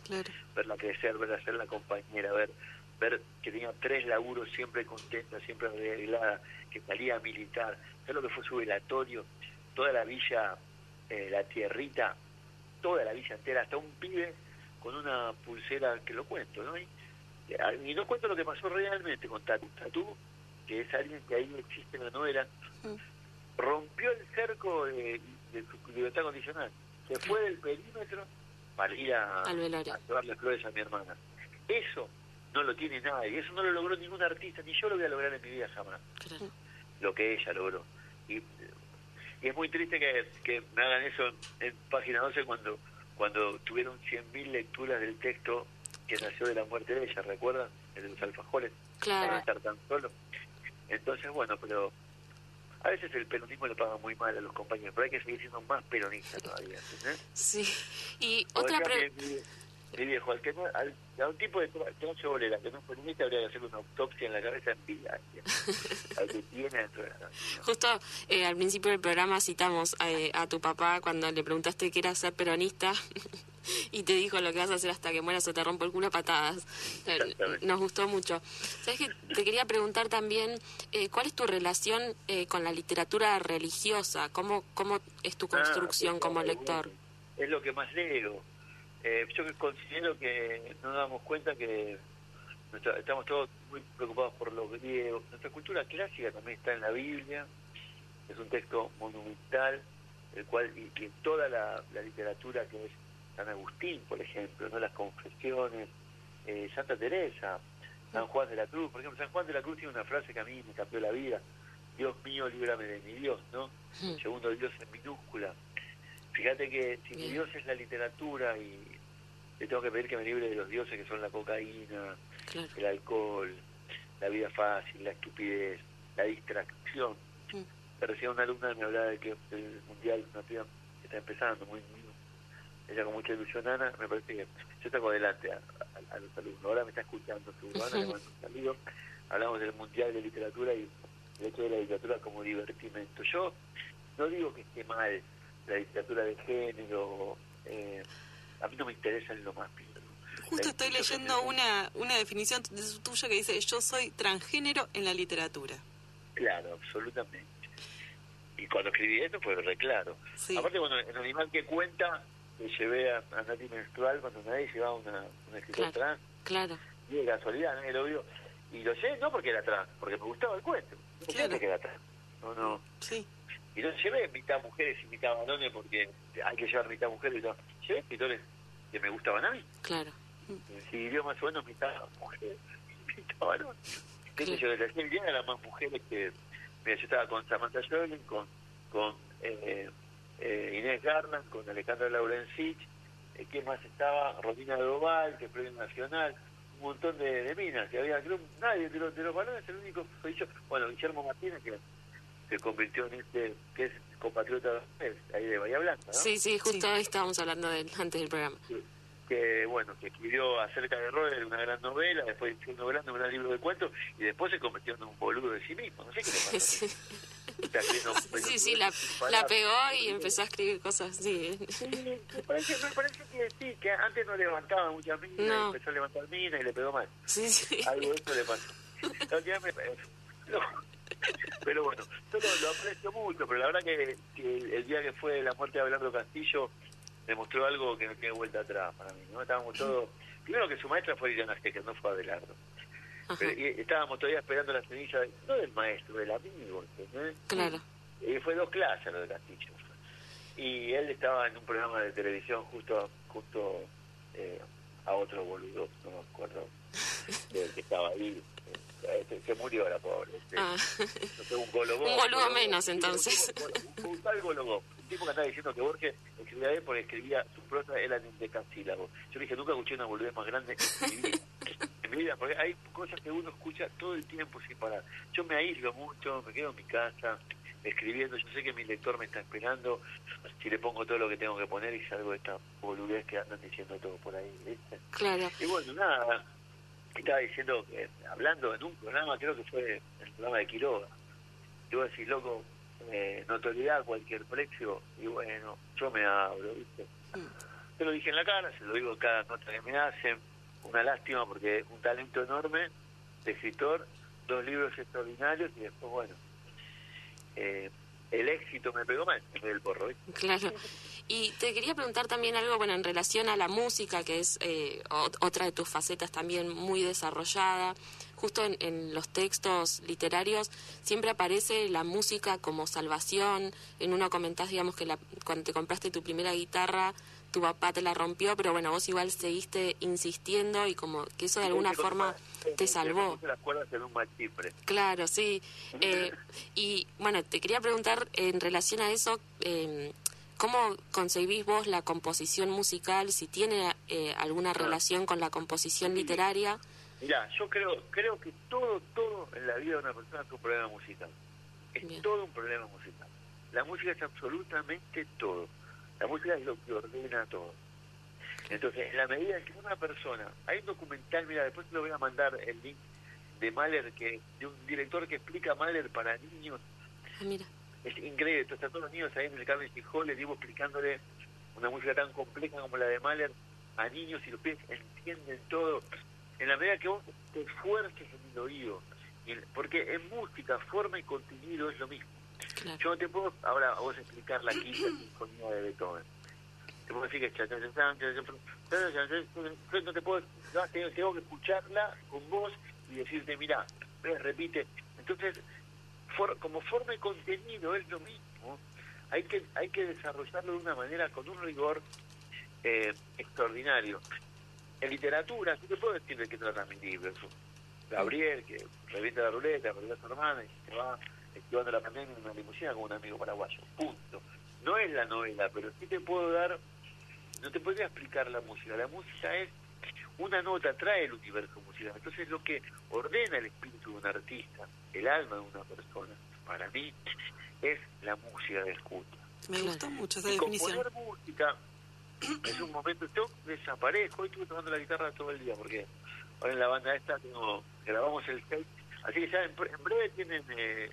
verla crecer, verla ser la compañera, ver ver que tenía tres laburos siempre contenta, siempre arreglada, que salía a militar, ¿sabes lo que fue su velatorio? Toda la villa, eh, la tierrita, toda la villa entera, hasta un pibe con una pulsera que lo cuento, ¿no? Y, y no cuento lo que pasó realmente con Tatu. Tatu, que es alguien que ahí existe en la novela, rompió el cerco de, su libertad condicional. Se fue del perímetro para ir a, a llevar las flores a mi hermana. Eso no lo tiene nadie, eso no lo logró ningún artista, ni yo lo voy a lograr en mi vida jamás. Lo que ella logró. Y, y es muy triste que, que, me hagan eso en, página 12 cuando cuando tuvieron 100.000 lecturas del texto que nació de la muerte de ella, ¿recuerdan? El de los alfajores. Claro. Para estar tan solo. Entonces, bueno, pero a veces el peronismo le paga muy mal a los compañeros, pero hay que seguir siendo más peronista todavía. Sí. Y otra pregunta. Mi, viejo, al que no, al, a un tipo de trocho bolera que no es peronista habría que hacer una autopsia en la cabeza en vida. al que tiene dentro de la cabeza. Justo eh, al principio del programa citamos eh, a tu papá cuando le preguntaste qué era ser peronista. y te dijo lo que vas a hacer hasta que mueras o te rompo el culo a patadas. Nos gustó mucho. ¿Sabes que Te quería preguntar también, eh, ¿cuál es tu relación eh, con la literatura religiosa? ¿Cómo, cómo es tu construcción ah, como lector? Es lo que más leo. Eh, yo considero que no nos damos cuenta que estamos todos muy preocupados por los griegos. Nuestra cultura clásica también está en la Biblia. Es un texto monumental, el cual y, y toda la, la literatura que es San Agustín, por ejemplo, no las confesiones, eh, Santa Teresa, San Juan de la Cruz, por ejemplo, San Juan de la Cruz tiene una frase que a mí me cambió la vida, Dios mío, líbrame de mi Dios, ¿no? Segundo Dios en minúscula. Fíjate que si mi Dios es la literatura y le tengo que pedir que me libre de los dioses que son la cocaína, el alcohol, la vida fácil, la estupidez, la distracción. Pero Recién una alumna me hablaba de que el mundial, una que está empezando, muy, muy ella con mucha ilusión, Ana, me parece que yo tengo adelante a, los alumnos. Ahora me está escuchando, seguro, Ana, le mando un saludo. Hablamos del Mundial de Literatura y el hecho de la literatura como divertimento. Yo no digo que esté mal la literatura de género, eh, a mí no me interesa en lo más mínimo. Justo estoy leyendo una, una definición tuya que dice, yo soy transgénero en la literatura. Claro, absolutamente. Y cuando escribí esto fue re claro. Aparte, bueno, el animal que cuenta que llevé a, a Nati Menstrual cuando nadie llevaba una, una escritora trans. Claro. Y de casualidad, nadie lo vio. Y lo llevé no porque era trans, porque me gustaba el cuento. No claro. que era trans. No, no. Sí. Y no llevé mitad mujeres y mitad varones porque hay que llevar mitad mujeres y todo. Llevé escritores que me gustaban a mí. Claro. Si dio más o menos mitad mujeres y mitad varones. Claro. yo, desde aquel día eran más mujeres que... Mira, yo estaba con Samantha Joelin, con, con eh, eh, Inés Garland, con Alejandra Laurencich, eh, ¿quién más estaba? Rodina Doval, que es premio nacional, un montón de, de minas, que había, creo, nadie de los, de los varones, el único soy yo, bueno, Guillermo Martínez, que se convirtió en este, que es compatriota de ahí de Bahía Blanca, ¿no? Sí, sí, justo sí. estábamos hablando de él antes del programa. Sí. Que, bueno, que escribió acerca de Roder una gran novela, después fue novelando un gran libro de cuentos, y después se convirtió en un boludo de sí mismo, no sé qué le pasó. Sí. sí, sí, la, la, pegó y empezó a escribir cosas así. Sí, me, parece, me parece que sí, que antes no levantaba muchas minas, no. empezó a levantar minas y le pegó mal. Sí, sí. Algo de eso le pasó. no, pero bueno, yo lo, lo, aprecio mucho, pero la verdad que, que, el día que fue la muerte de Abelardo Castillo demostró algo que no tiene vuelta atrás para mí. ¿no? Estábamos todos... Primero que su maestra fue Liliana que no fue Abelardo. Pero, y estábamos todavía esperando la semilla, de, no del maestro, del amigo. Claro. Y fue dos clases lo de Castillo. Y él estaba en un programa de televisión justo justo eh, a otro boludo, no me acuerdo, que, que estaba ahí. Eh, se murió la pobre. Este, ah. un golobó. Un menos, entonces. Un, un tal golobó. Un tipo que andaba diciendo que Borges escribía él porque escribía su prosa era en decasílabo. Yo le dije, nunca escuché una boludez más grande en mi vida. en mi vida, porque hay cosas que uno escucha todo el tiempo sin parar. Yo me aíslo mucho, me quedo en mi casa, escribiendo. Yo sé que mi lector me está esperando. Si le pongo todo lo que tengo que poner y salgo de esta boludez que andan diciendo todo por ahí. ¿viste? Claro. Y bueno, nada. Estaba diciendo, que, hablando en un programa, creo que fue el programa de Quiroga. Y vos decís, loco, eh, notoriedad a cualquier precio. Y bueno, yo me hablo, ¿viste? Se lo dije en la cara, se lo digo en cada nota que me hacen. Una lástima porque un talento enorme de escritor, dos libros extraordinarios y después, bueno, eh, el éxito me pegó mal del porro. ¿viste? Claro. Y te quería preguntar también algo, bueno, en relación a la música, que es eh, ot- otra de tus facetas también muy desarrollada. Justo en, en los textos literarios siempre aparece la música como salvación. En uno comentás, digamos, que la, cuando te compraste tu primera guitarra, tu papá te la rompió, pero bueno, vos igual seguiste insistiendo y como que eso de alguna forma te salvó. las cuerdas en un mal. Claro, sí. Eh, y bueno, te quería preguntar en relación a eso, eh, ¿cómo concebís vos la composición musical? Si tiene eh, alguna relación con la composición literaria. Mira, yo creo creo que todo, todo en la vida de una persona es un problema musical. Es Bien. todo un problema musical. La música es absolutamente todo. La música es lo que ordena todo. Entonces, en la medida en que una persona... Hay un documental, mira, después te lo voy a mandar el link de Mahler, que de un director que explica Mahler para niños. Ah, mira, es increíble. Entonces, están todos los niños ahí en el Carmen Gijol, les digo explicándole una música tan compleja como la de Mahler a niños y los pies entienden todo. En la medida que vos te esfuerces en el oído, porque en música, forma y contenido es lo mismo. Yo no te puedo ahora a vos explicar la quinta sinfonía de Beethoven. Te puedo decir que yo no te puedo, no, tengo, tengo que escucharla con vos y decirte, mira, repite. Entonces, for- como forma y contenido es lo mismo. Hay que hay que desarrollarlo de una manera con un rigor eh, extraordinario. En literatura, sí te puedo decir de qué tratan mis libros. Gabriel, que revienta la ruleta, perdió a su hermana y se va esquivando la pandemia en una limusina con un amigo paraguayo. Punto. No es la novela, pero sí te puedo dar, no te podría explicar la música. La música es una nota, trae el universo musical. Entonces lo que ordena el espíritu de un artista, el alma de una persona, para mí, es la música de escucha. Me gustó mucho esa Y definición. componer música es un momento, yo desaparezco, hoy estuve tocando la guitarra todo el día, porque ahora en la banda esta tengo, grabamos el 6, así que ya en, en breve tienen eh,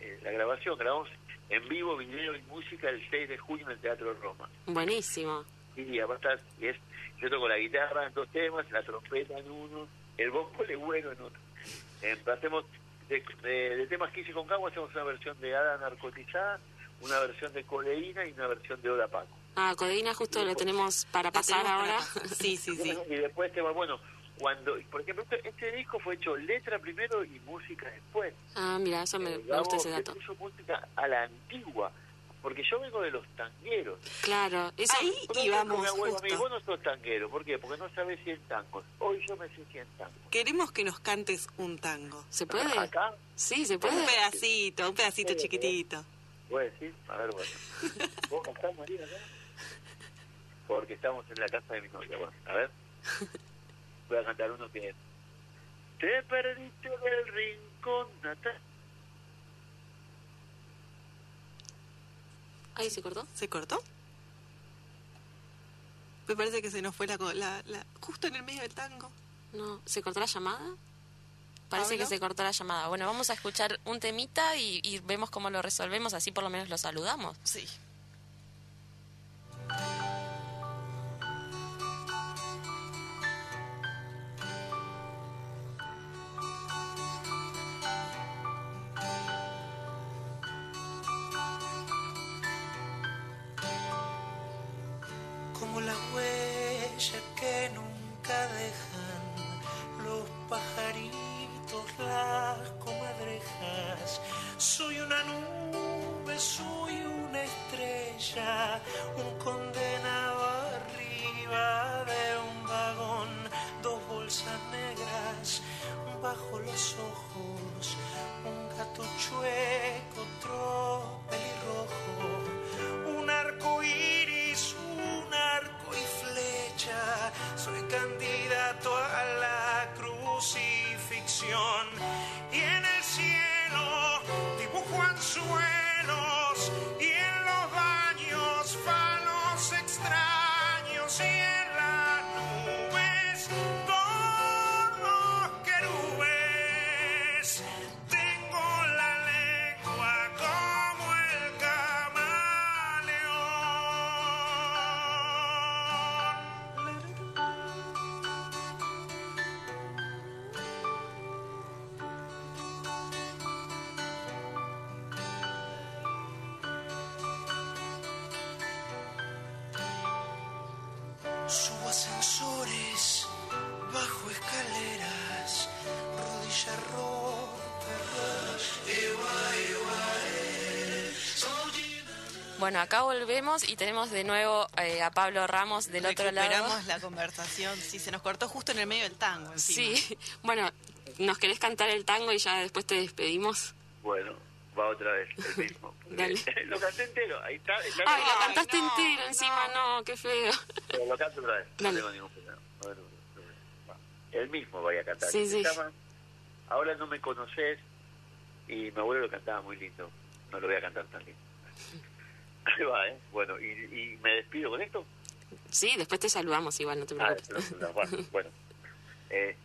eh, la grabación, grabamos en vivo, video y música el 6 de junio en el Teatro Roma. Buenísimo. Y aparte y es, yo toco la guitarra en dos temas, la trompeta en uno, el bombo legüero en otro. Eh, hacemos de, de- de temas que hice con Cabo, hacemos una versión de Hada Narcotizada, una versión de Codeína y una versión de Oda Paco. Ah, Codeína justo lo tenemos para pasar tenemos ahora. Sí, sí, sí. Y después tema, bueno, cuando, por ejemplo, este, este disco fue hecho letra primero y música después. Ah, mira, eso me, Eh, me gusta ese se dato. puso música a la antigua, porque yo vengo de los tangueros. Claro, eso. Ahí Vos no íbamos mi abuelo, justo. Vos no sos tanguero, ¿por qué? Porque no sabés 100 tangos. Hoy yo me sé 100 tangos. Queremos que nos cantes un tango. ¿Se puede? Acá, Sí, se Un puede. pedacito, un pedacito chiquitito. a decir, a ver, bueno. ¿Vos cantás, María, acá? Porque estamos en la casa de mi novia, bueno, a ver. Voy a cantar uno que es... Te perdiste del rincón natal. Ahí se cortó. ¿Se cortó? Me parece que se nos fue la, la, la- justo en el medio del tango. No, ¿se cortó la llamada? Parece ¿Pablo? que se cortó la llamada. Bueno, vamos a escuchar un temita y, y vemos cómo lo resolvemos, así por lo menos lo saludamos. Sí. Como la huella que nunca dejan. Los pajaritos, las comadrejas. Soy una nube, soy una estrella, un condenado arriba de un vagón, dos bolsas negras bajo los ojos, un gato chueco, otro Bueno, acá volvemos y tenemos de nuevo eh, a Pablo Ramos del otro lado. Esperamos la conversación. Sí, se nos cortó justo en el medio del tango. Sí, bueno, ¿nos querés cantar el tango y ya después te despedimos? Bueno, va otra vez, el mismo. lo canté entero, ahí está. está Ay, lo cantaste entero encima, no. qué feo. Pero lo canto otra vez, no tengo ningún problema. el mismo voy a cantar. Sí, sí. Ahora no me conoces y mi abuelo lo cantaba muy lindo. No lo voy a cantar tan lindo. Ahí va, ¿eh? Bueno, ¿y, ¿y, me despido con esto? Sí, después te saludamos igual, no te ah, preocupes. bueno, bueno. Eh,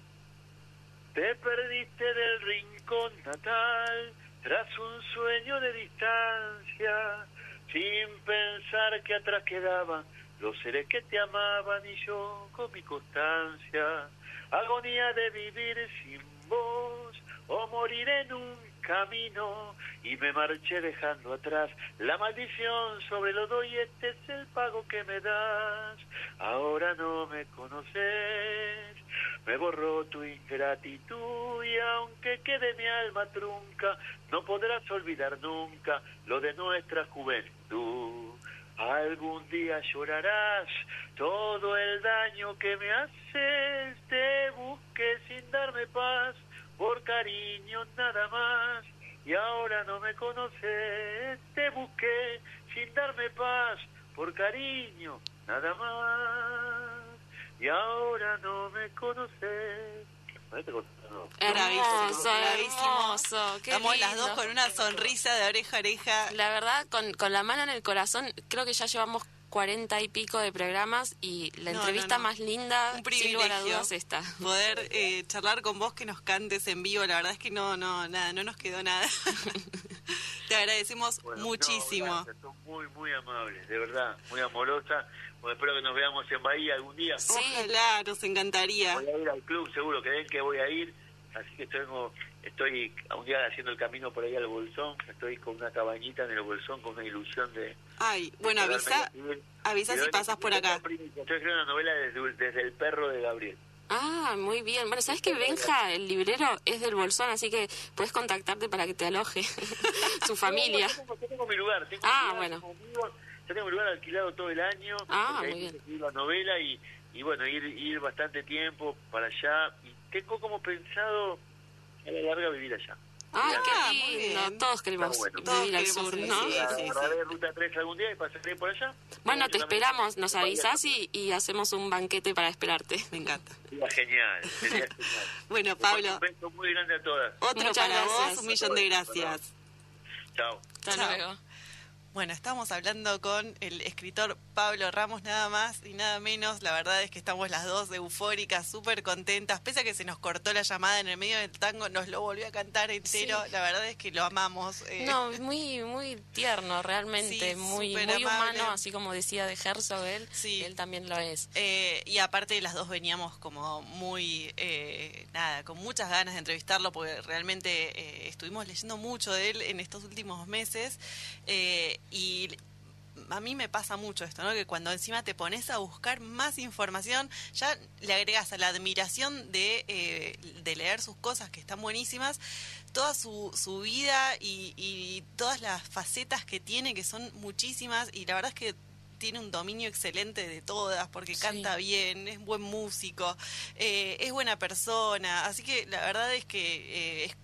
te perdiste del rincón natal tras un sueño de distancia, sin pensar que atrás quedaban los seres que te amaban y yo con mi constancia, agonía de vivir sin vos o morir en un camino y me marché dejando atrás la maldición sobre lo doy este es el pago que me das. Ahora no me conoces me borró tu ingratitud y aunque quede mi alma trunca no podrás olvidar nunca lo de nuestra juventud. Algún día llorarás todo el daño que me haces, te busqué sin darme paz, por cariño nada más. Y ahora no me conoces, te busqué sin darme paz, por cariño nada más. Y ahora no me conoces. Hermoso, hermoso. Estamos las dos con una sonrisa de oreja a oreja. La verdad, con, con la mano en el corazón, creo que ya llevamos cuarenta y pico de programas y la entrevista más linda, Un sin lugar a dudas, esta. Poder eh, charlar con vos, que nos cantes en vivo, la verdad es que no, no, nada, no nos quedó nada. Te agradecemos muchísimo. son muy, muy amables, de verdad, muy amorosa. Pues espero que nos veamos en Bahía algún día. Sí, claro, nos encantaría. Voy a ir al club, seguro que ven que voy a ir. Así que tengo estoy un día haciendo el camino por ahí al Bolsón, estoy con una cabañita en el Bolsón con una ilusión de... Ay, bueno, avisa, avisa si pasas por acá. Estoy escribiendo una novela desde, El perro de Gabriel. Ah, muy bien. Bueno, ¿sabes que Benja, el librero, es del Bolsón, así que puedes contactarte para que te aloje su familia? yo, tengo, mi lugar. Tengo ah, bueno. yo tengo mi lugar alquilado todo el año. Ah, muy bien. la novela y, y bueno, ir, ir bastante tiempo para allá. Y tengo como pensado a la larga vivir allá. Ay, qué lindo. Todos queremos vivir al sur, ¿no? Sí, sí, ruta 3 algún día y pasaré por allá. Bueno, te esperamos, nos avisas y, y, hacemos un banquete para esperarte. Me encanta. Sería genial, sería genial. bueno, Pablo. Un beso muy grande a todas. Otro para vos, un millón de gracias. Chao. Hasta luego. Bueno, estamos hablando con el escritor Pablo Ramos, nada más y nada menos. La verdad es que estamos las dos eufóricas, súper contentas. Pese a que se nos cortó la llamada en el medio del tango, nos lo volvió a cantar entero. La verdad es que lo amamos. Eh. No, muy muy tierno, realmente. muy muy humano, así como decía de Herzog él. Él también lo es. Eh, y aparte, las dos veníamos como muy, eh, nada, con muchas ganas de entrevistarlo, porque realmente estuvimos leyendo mucho de él en estos últimos meses. Y a mí me pasa mucho esto, ¿no? Que cuando encima te pones a buscar más información, ya le agregas a la admiración de, eh, de leer sus cosas, que están buenísimas, toda su, su vida y, todas las facetas que tiene, que son muchísimas, y la verdad es que tiene un dominio excelente de todas, porque canta bien, es buen músico, eh, es buena persona, así que la verdad es que eh, es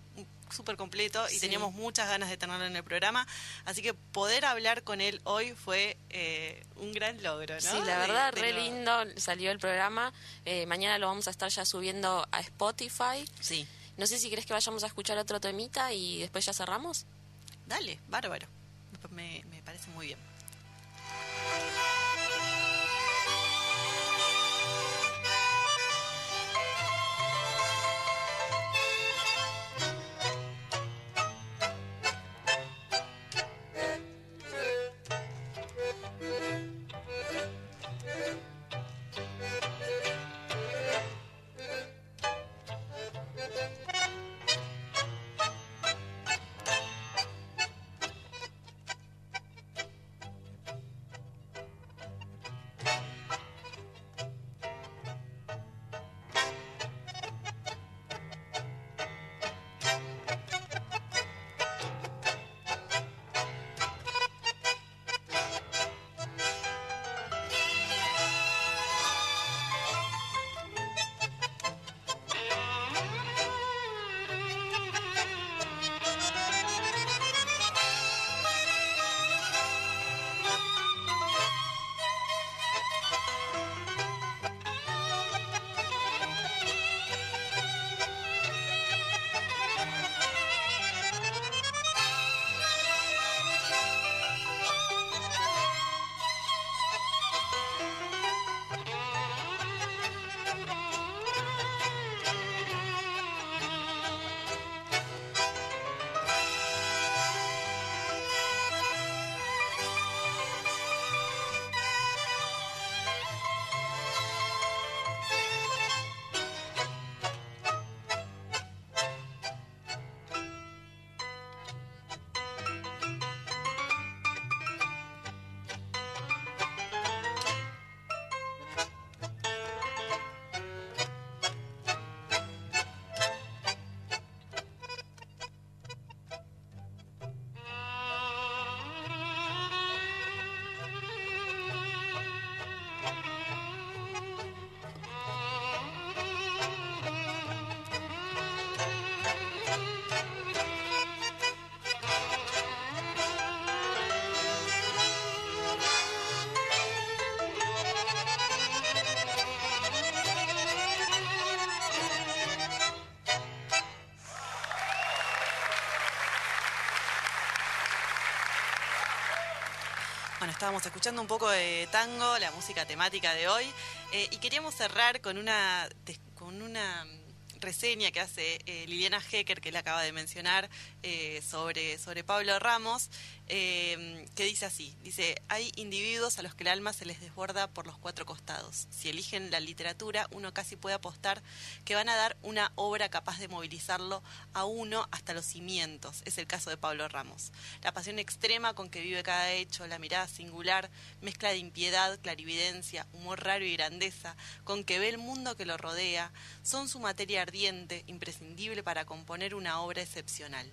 súper completo y teníamos muchas ganas de tenerlo en el programa. Así que poder hablar con él hoy fue eh, un gran logro, ¿no? Sí, la verdad, re lindo salió el programa. Eh, mañana lo vamos a estar ya subiendo a Spotify. Sí. No sé si crees que vayamos a escuchar otro temita y después ya cerramos. Dale, bárbaro. Me, me parece muy bien. Estábamos escuchando un poco de tango, la música temática de hoy, eh, y queríamos cerrar con una, con una reseña que hace eh, Liliana Hecker, que le acaba de mencionar, eh, sobre, sobre Pablo Ramos, eh, que dice así, dice, hay individuos a los que el alma se les desborda por los cuatro costados. Si eligen la literatura, uno casi puede apostar que van a dar una obra capaz de movilizarlo a uno hasta los cimientos. Es el caso de Pablo Ramos. La pasión extrema con que vive cada hecho, la mirada singular, mezcla de impiedad, clarividencia, humor raro y grandeza, con que ve el mundo que lo rodea, son su materia ardiente, imprescindible para componer una obra excepcional.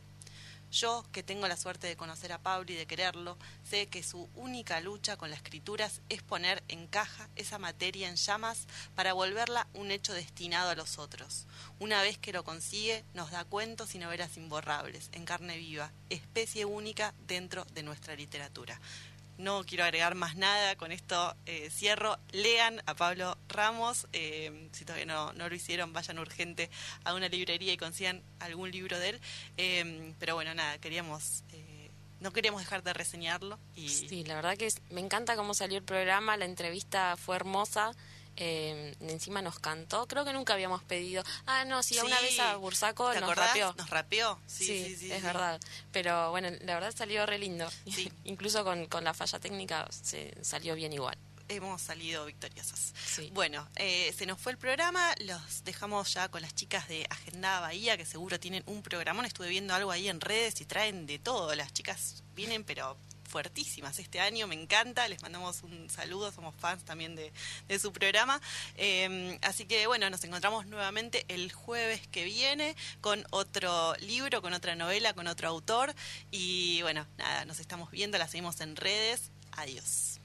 Yo, que tengo la suerte de conocer a Pablo y de quererlo, sé que su única lucha con las escrituras es poner en caja esa materia en llamas para volverla un hecho destinado a los otros. Una vez que lo consigue, nos da cuentos y novelas imborrables, en carne viva, especie única dentro de nuestra literatura. No quiero agregar más nada, con esto eh, cierro. Lean a Pablo Ramos, eh, si todavía no, no, lo hicieron, vayan urgente a una librería y consigan algún libro de él. Eh, pero bueno, nada, queríamos no queríamos dejar de reseñarlo. Y... Sí, la verdad que me encanta cómo salió el programa, la entrevista fue hermosa. Eh, encima nos cantó, creo que nunca habíamos pedido. Ah, no, sí, una vez a Bursaco nos rapeó. Nos rapeó, sí, sí, es verdad. Pero bueno, la verdad salió re lindo. Incluso con, con la falla técnica se salió bien igual hemos salido victoriosos. Bueno, eh, se nos fue el programa, los dejamos ya con las chicas de Agenda Bahía, que seguro tienen un programón. Estuve viendo algo ahí en redes y traen de todo. Las chicas vienen, pero fuertísimas este año, me encanta, les mandamos un saludo, somos fans también de, su programa. Em, así que bueno, nos encontramos nuevamente el jueves que viene con otro libro, con otra novela, con otro autor. Y bueno, nada, nos estamos viendo, la seguimos en redes. Adiós.